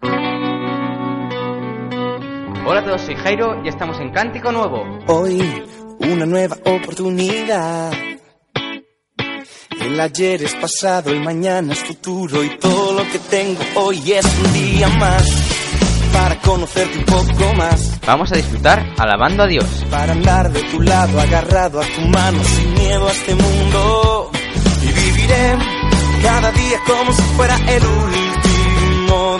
Hola a todos, soy Jairo y estamos en Cántico Nuevo. Hoy, una nueva oportunidad. El ayer es pasado, el mañana es futuro y todo lo que tengo hoy es un día más para conocerte un poco más, Vamos a disfrutar alabando a Dios. para andar de tu lado agarrado a tu mano sin miedo a este mundo y viviré cada día como si fuera el último,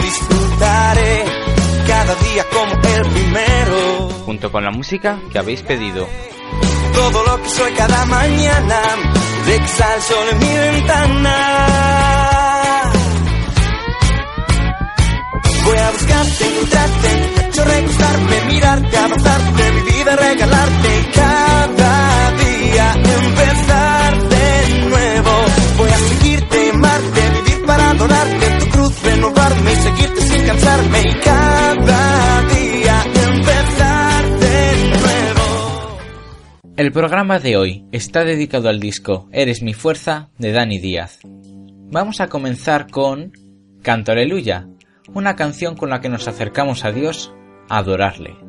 cada día como el primero. Junto con la música que habéis pedido. todo lo que soy cada mañana, de que sale el sol en mi ventana. Voy a buscarte, encontrarte, en pecho recostarme, mirarte, abrazarte, mi vida regalarte cada día empezar seguirte sin cansarme y cada día nuevo. El programa de hoy está dedicado al disco Eres mi fuerza de Dani Díaz. Vamos a comenzar con Canto Aleluya, una canción con la que nos acercamos a Dios a adorarle.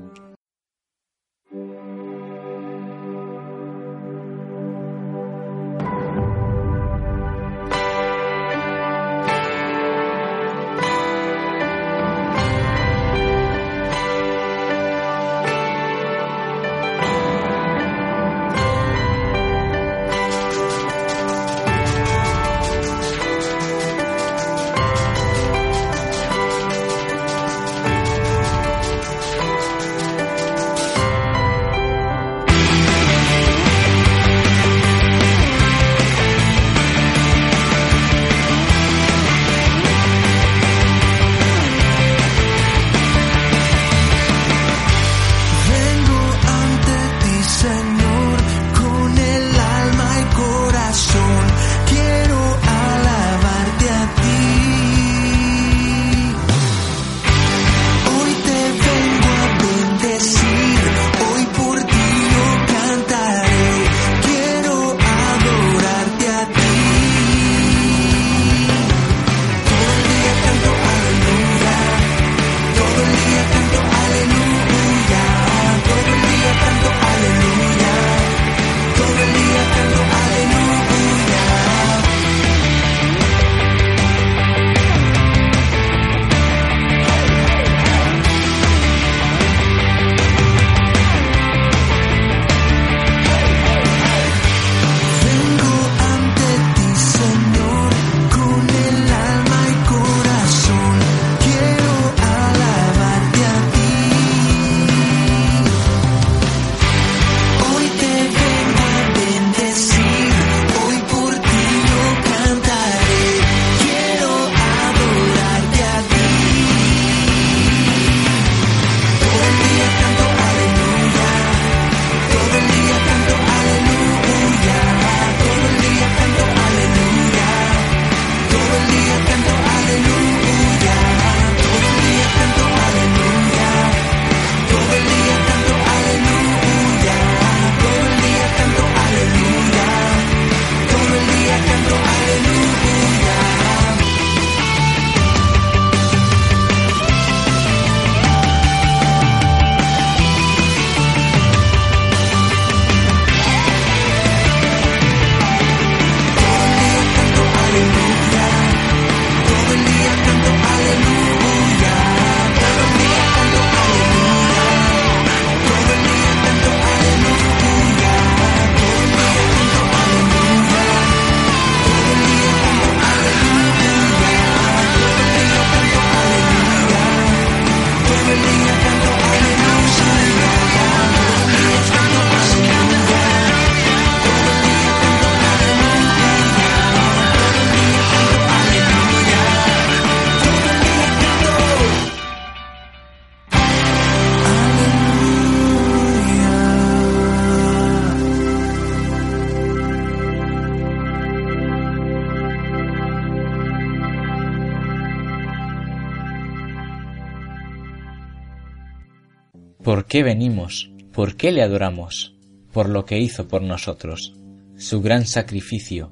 qué venimos, por qué le adoramos, por lo que hizo por nosotros, su gran sacrificio,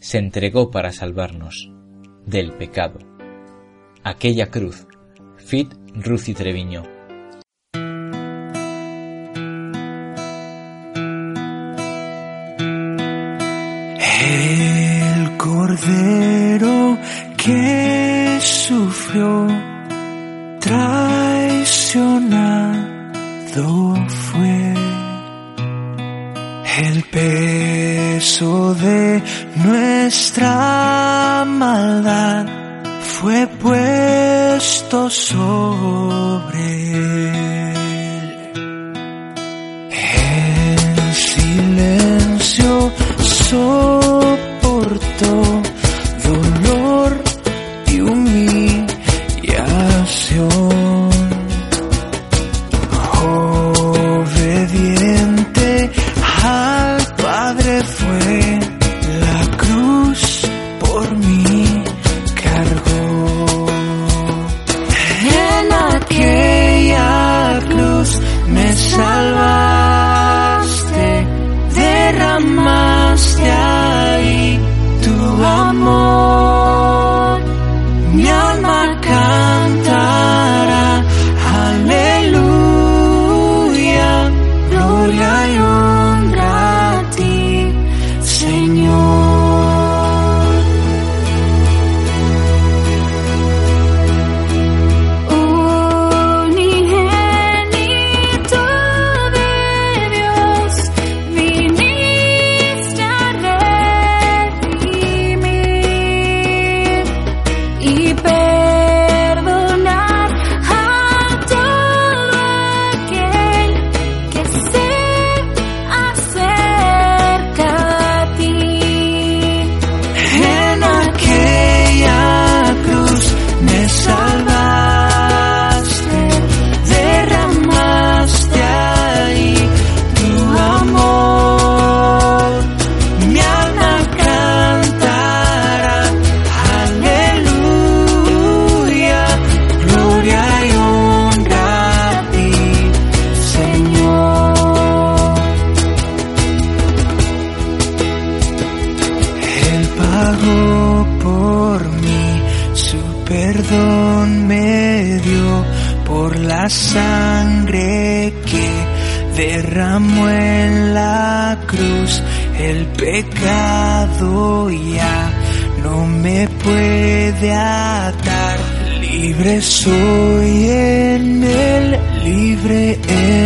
se entregó para salvarnos del pecado. Aquella cruz, Fit Ruth Treviño. El cordero que sufrió fue el peso de nuestra maldad fue puesto sobre él. En silencio sobre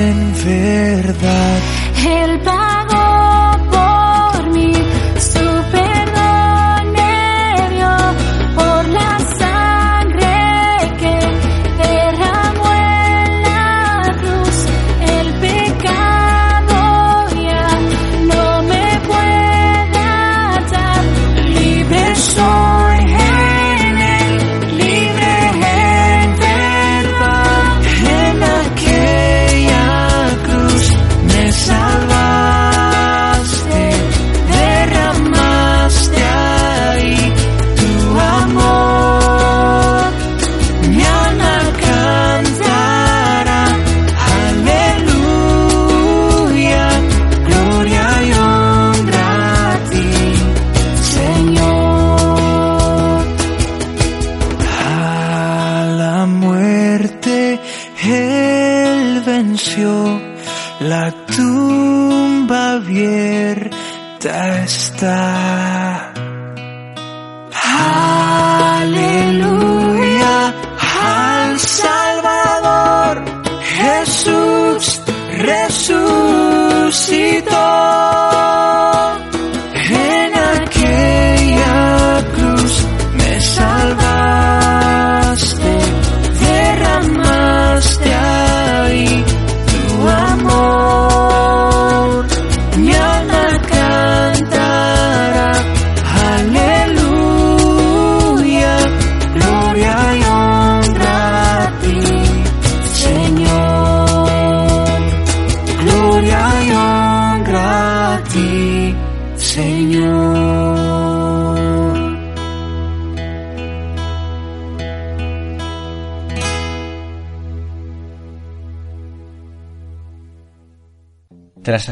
en verdad. El Padre resucitó.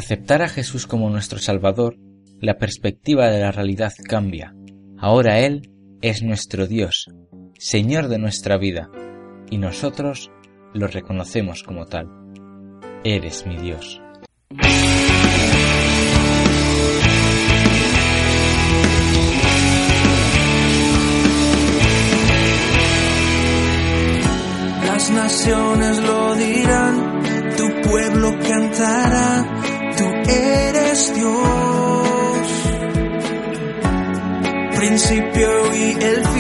Aceptar a Jesús como nuestro Salvador, la perspectiva de la realidad cambia. Ahora Él es nuestro Dios, Señor de nuestra vida, y nosotros lo reconocemos como tal. Eres mi Dios. Las naciones lo dirán, tu pueblo cantará, Principio y el fin,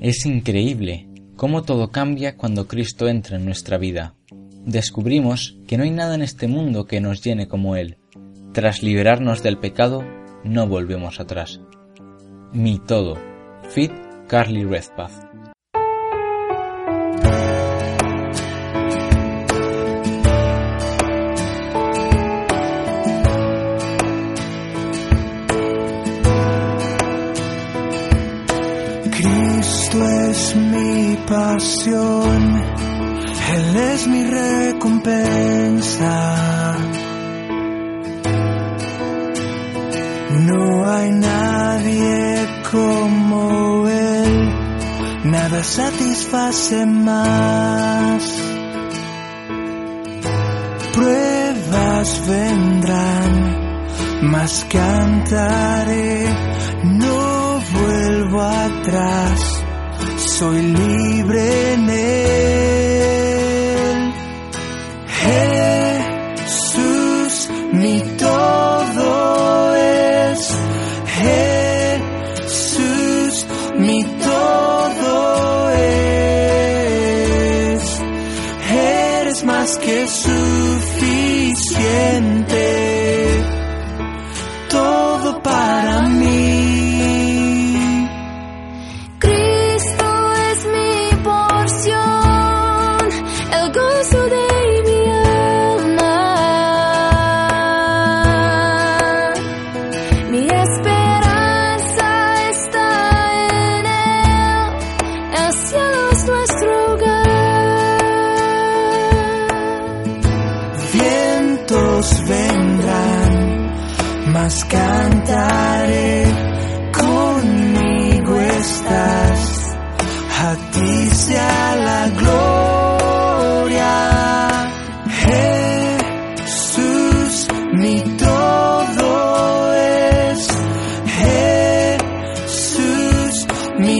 Es increíble cómo todo cambia cuando Cristo entra en nuestra vida. Descubrimos que no hay nada en este mundo que nos llene como Él. Tras liberarnos del pecado, no volvemos atrás. Mi todo. Fit Carly Redpath. Él es mi recompensa. No hay nadie como Él, nada satisface más. Pruebas vendrán, mas cantaré, no vuelvo atrás soy libre.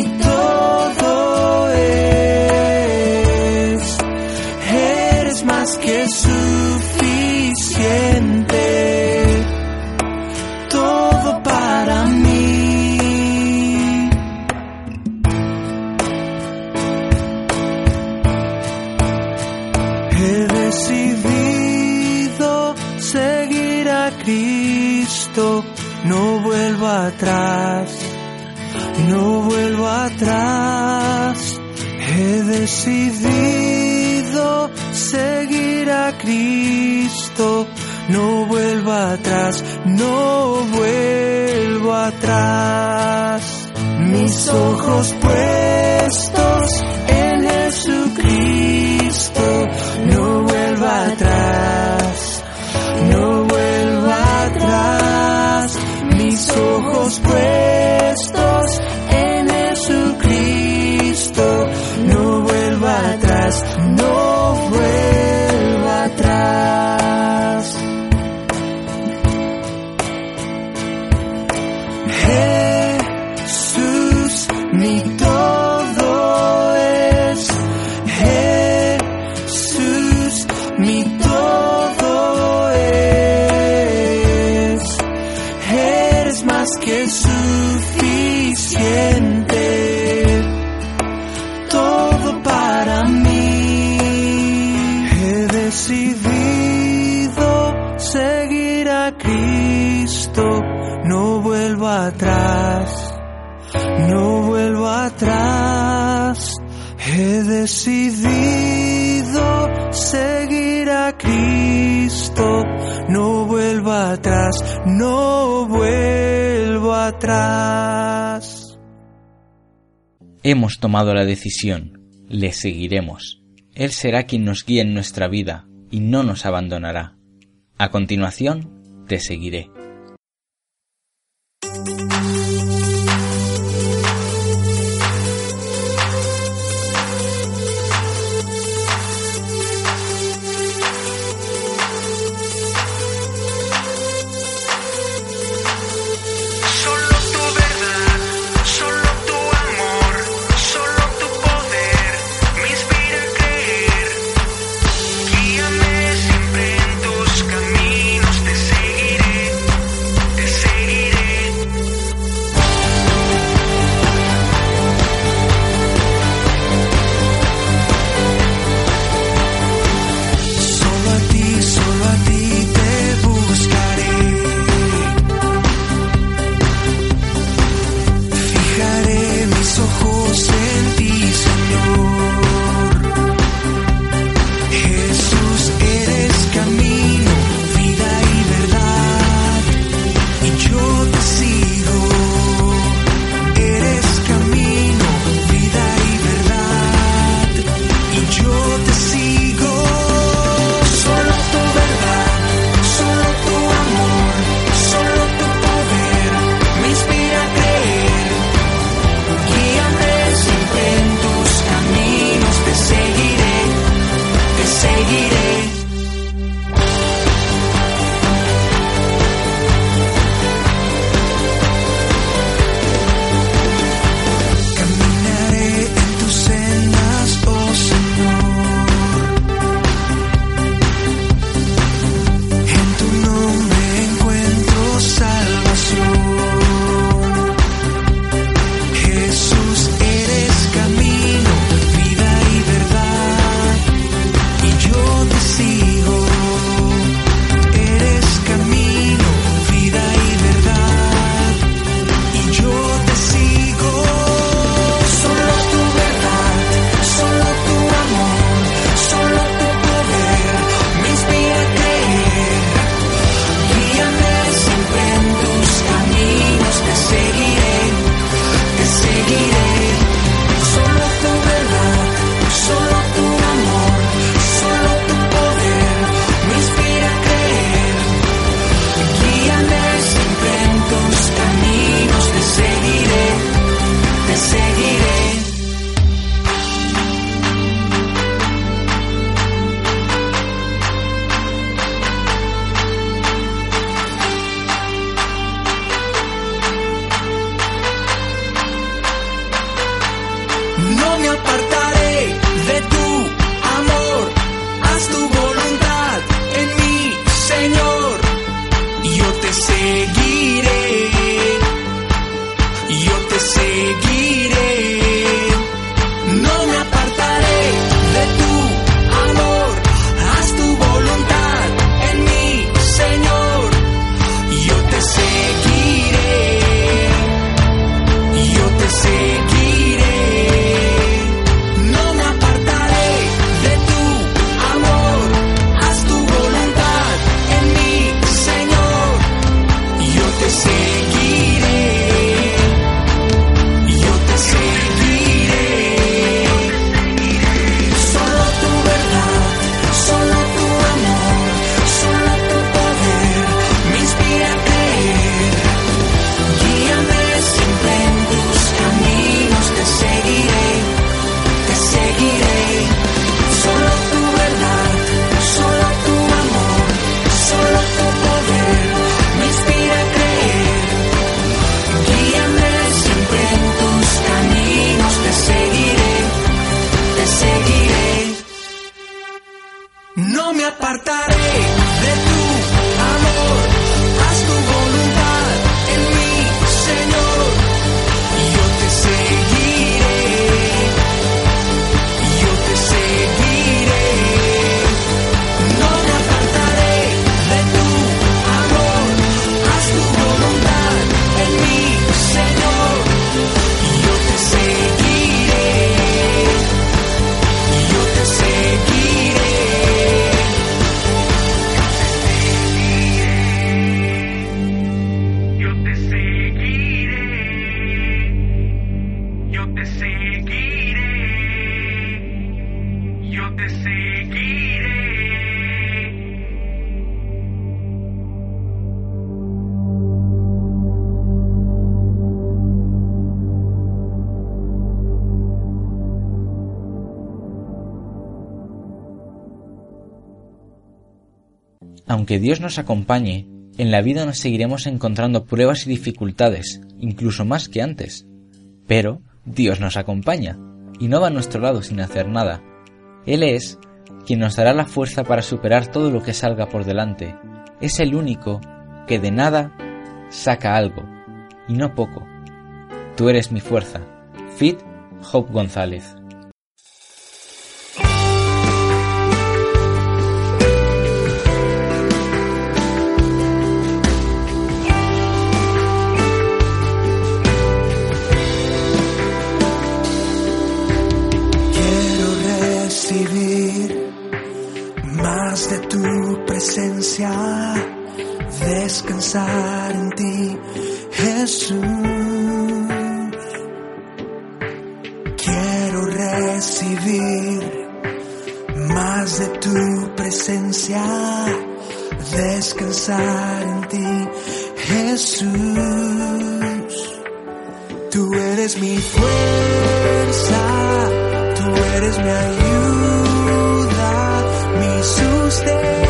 todo es. Eres más que suficiente. Todo para mí. He decidido seguir a Cristo. No vuelvo atrás He decidido seguir a Cristo. No vuelvo atrás, no vuelvo atrás. Mis ojos puestos Jesús, mi Hemos tomado la decisión, le seguiremos. Él será quien nos guíe en nuestra vida y no nos abandonará. A continuación, te seguiré. Aunque Dios nos acompañe, en la vida nos seguiremos encontrando pruebas y dificultades, incluso más que antes. Pero Dios nos acompaña y no va a nuestro lado sin hacer nada. Él es quien nos dará la fuerza para superar todo lo que salga por delante. Es el único que de nada saca algo, y no poco. Tú eres mi fuerza. Fit Hope González. Presencia, descansar en ti, Jesús. Quiero recibir más de tu presencia, descansar en ti, Jesús. Tú eres mi fuerza, tú eres mi ayuda, mi sustento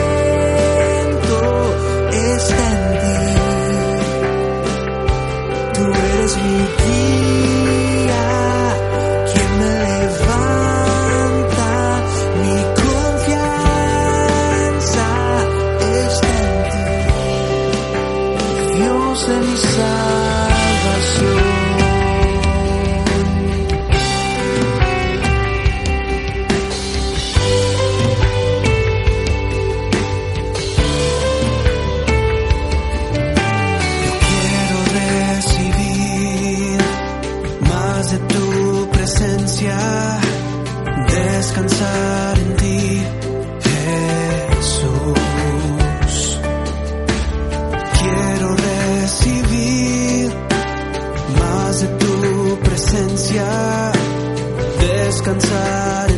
descansar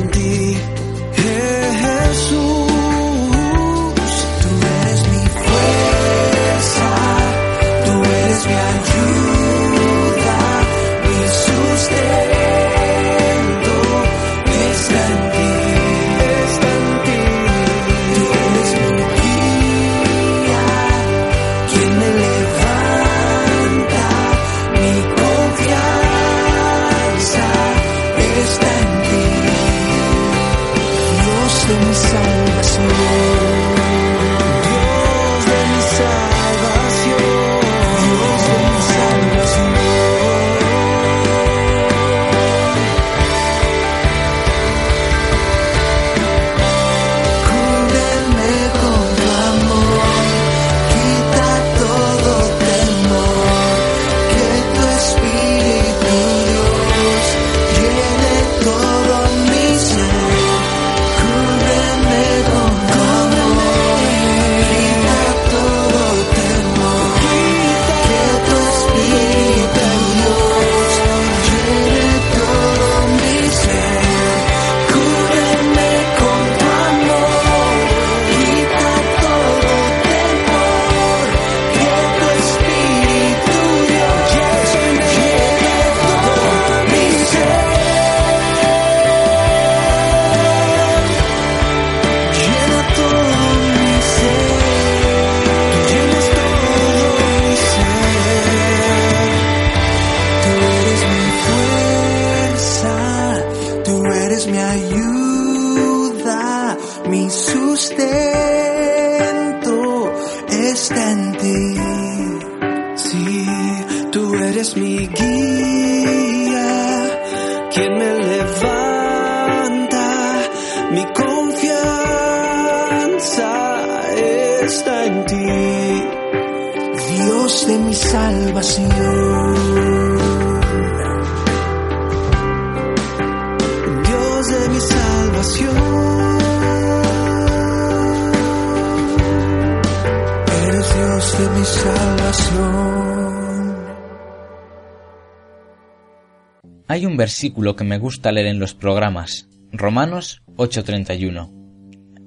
Hay un versículo que me gusta leer en los programas, Romanos 8:31.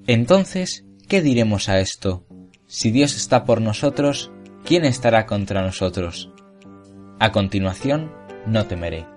Entonces, ¿qué diremos a esto? Si Dios está por nosotros, ¿quién estará contra nosotros? A continuación, no temeré.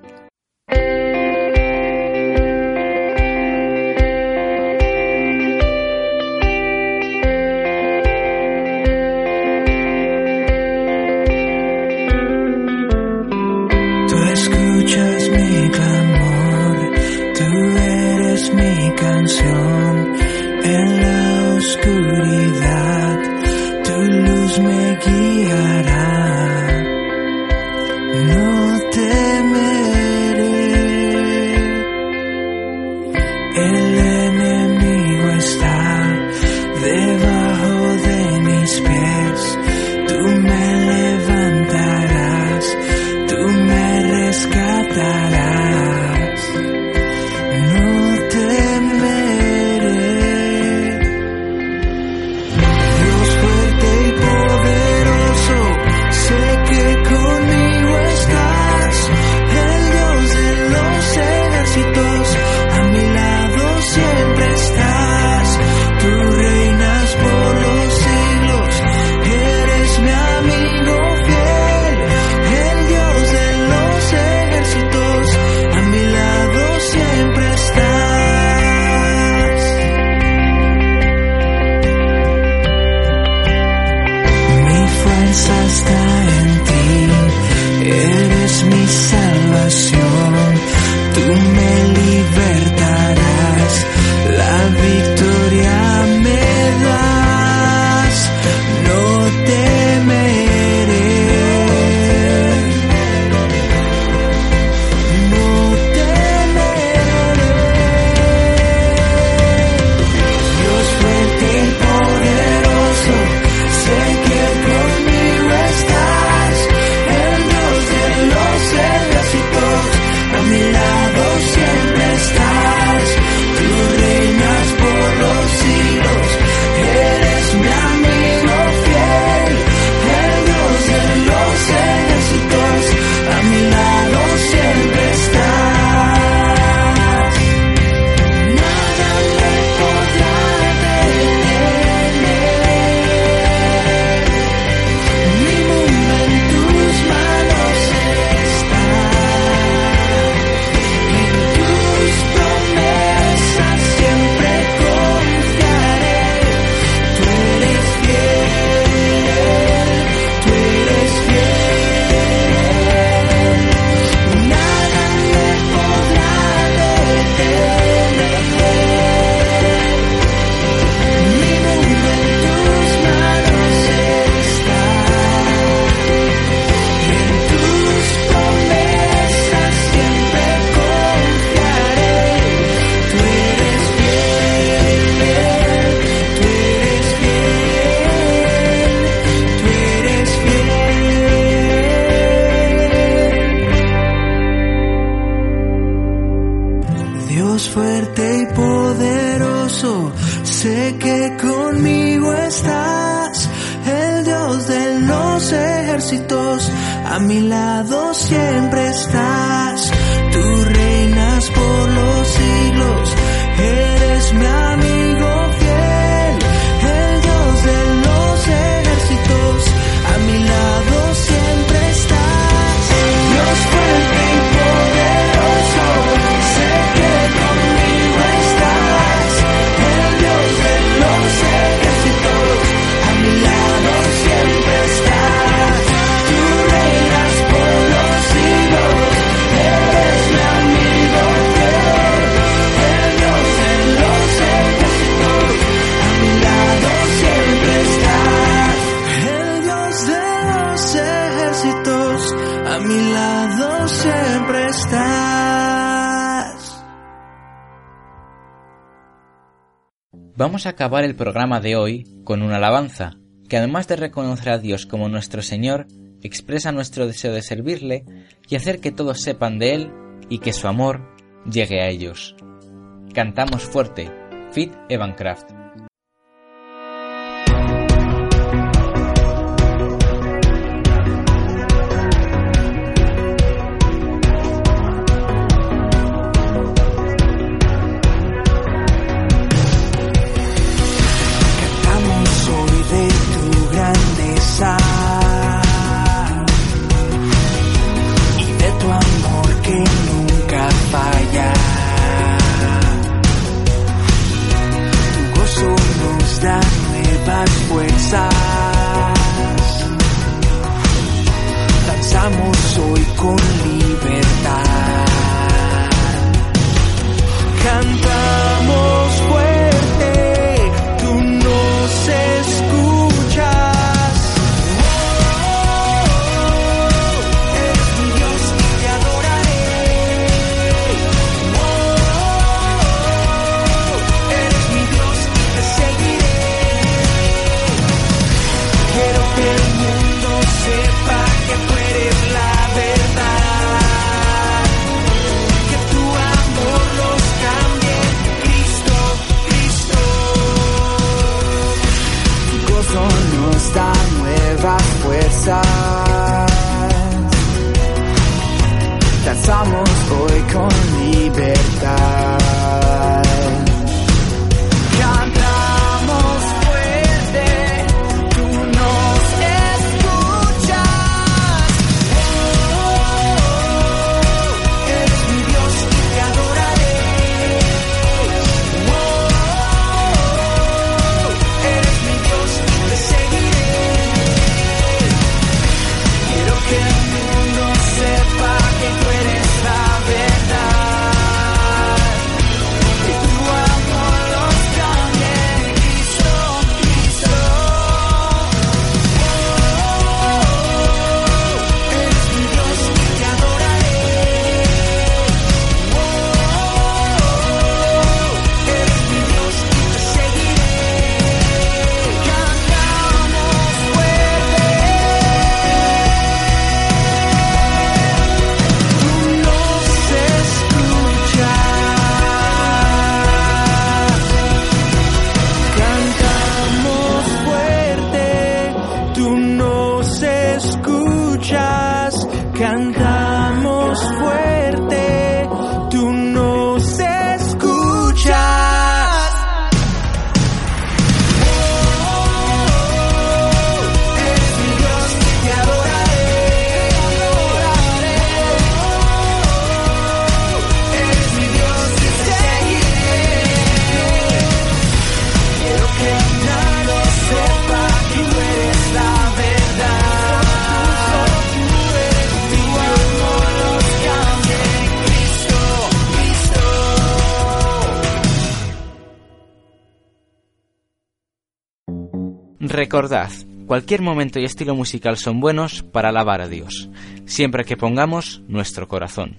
Fuerte y poderoso, sé que conmigo estás, el Dios de los ejércitos, a mi lado siempre estás, tú reinas por los siglos, eres mi amigo. Vamos a acabar el programa de hoy con una alabanza, que además de reconocer a Dios como nuestro Señor, expresa nuestro deseo de servirle y hacer que todos sepan de Él y que su amor llegue a ellos. Cantamos fuerte, Fit Evancraft. Cualquier momento y estilo musical son buenos para alabar a Dios, siempre que pongamos nuestro corazón.